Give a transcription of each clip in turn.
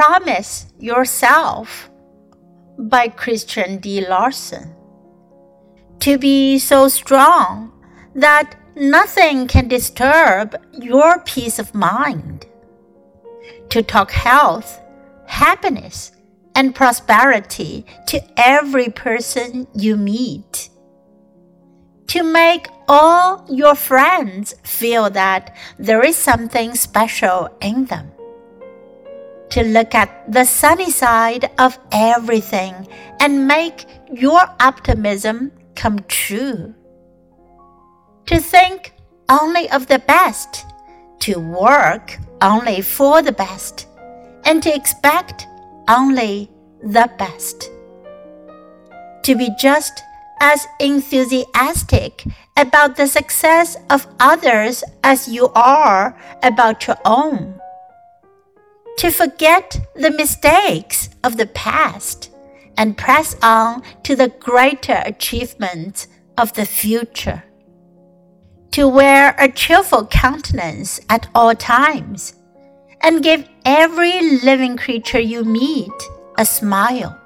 Promise Yourself by Christian D. Larson. To be so strong that nothing can disturb your peace of mind. To talk health, happiness, and prosperity to every person you meet. To make all your friends feel that there is something special in them. To look at the sunny side of everything and make your optimism come true. To think only of the best, to work only for the best, and to expect only the best. To be just as enthusiastic about the success of others as you are about your own. To forget the mistakes of the past and press on to the greater achievements of the future. To wear a cheerful countenance at all times and give every living creature you meet a smile.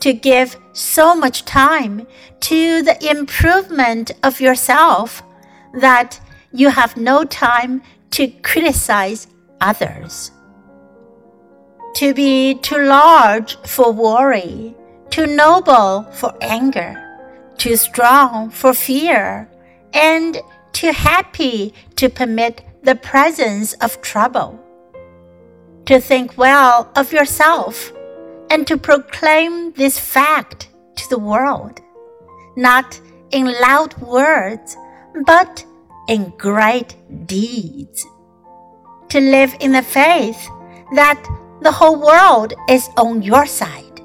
To give so much time to the improvement of yourself that you have no time to criticize others. To be too large for worry, too noble for anger, too strong for fear, and too happy to permit the presence of trouble. To think well of yourself and to proclaim this fact to the world, not in loud words, but in great deeds. To live in the faith that the whole world is on your side,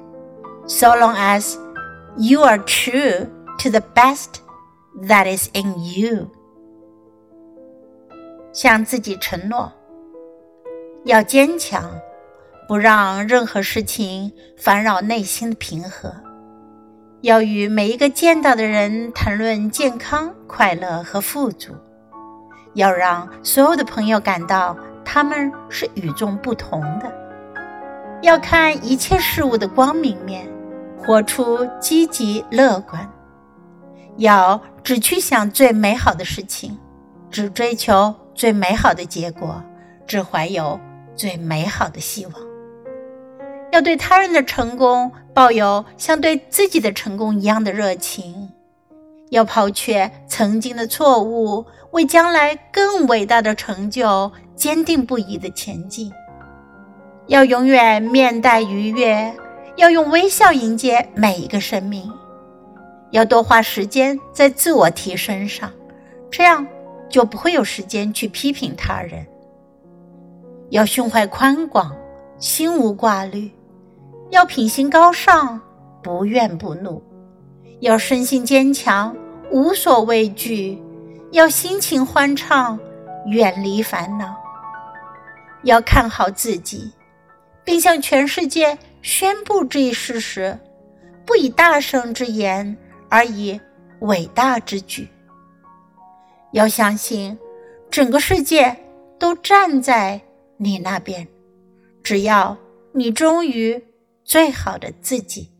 so long as you are true to the best that is in you. 向自己承诺，要坚强，不让任何事情烦扰内心的平和；要与每一个见到的人谈论健康、快乐和富足；要让所有的朋友感到他们是与众不同的；要看一切事物的光明面，活出积极乐观；要只去想最美好的事情，只追求。最美好的结果，只怀有最美好的希望。要对他人的成功抱有像对自己的成功一样的热情。要抛却曾经的错误，为将来更伟大的成就坚定不移的前进。要永远面带愉悦，要用微笑迎接每一个生命。要多花时间在自我提升上，这样。就不会有时间去批评他人。要胸怀宽广，心无挂虑；要品行高尚，不怨不怒；要身心坚强，无所畏惧；要心情欢畅，远离烦恼；要看好自己，并向全世界宣布这一事实，不以大圣之言，而以伟大之举。要相信，整个世界都站在你那边，只要你忠于最好的自己。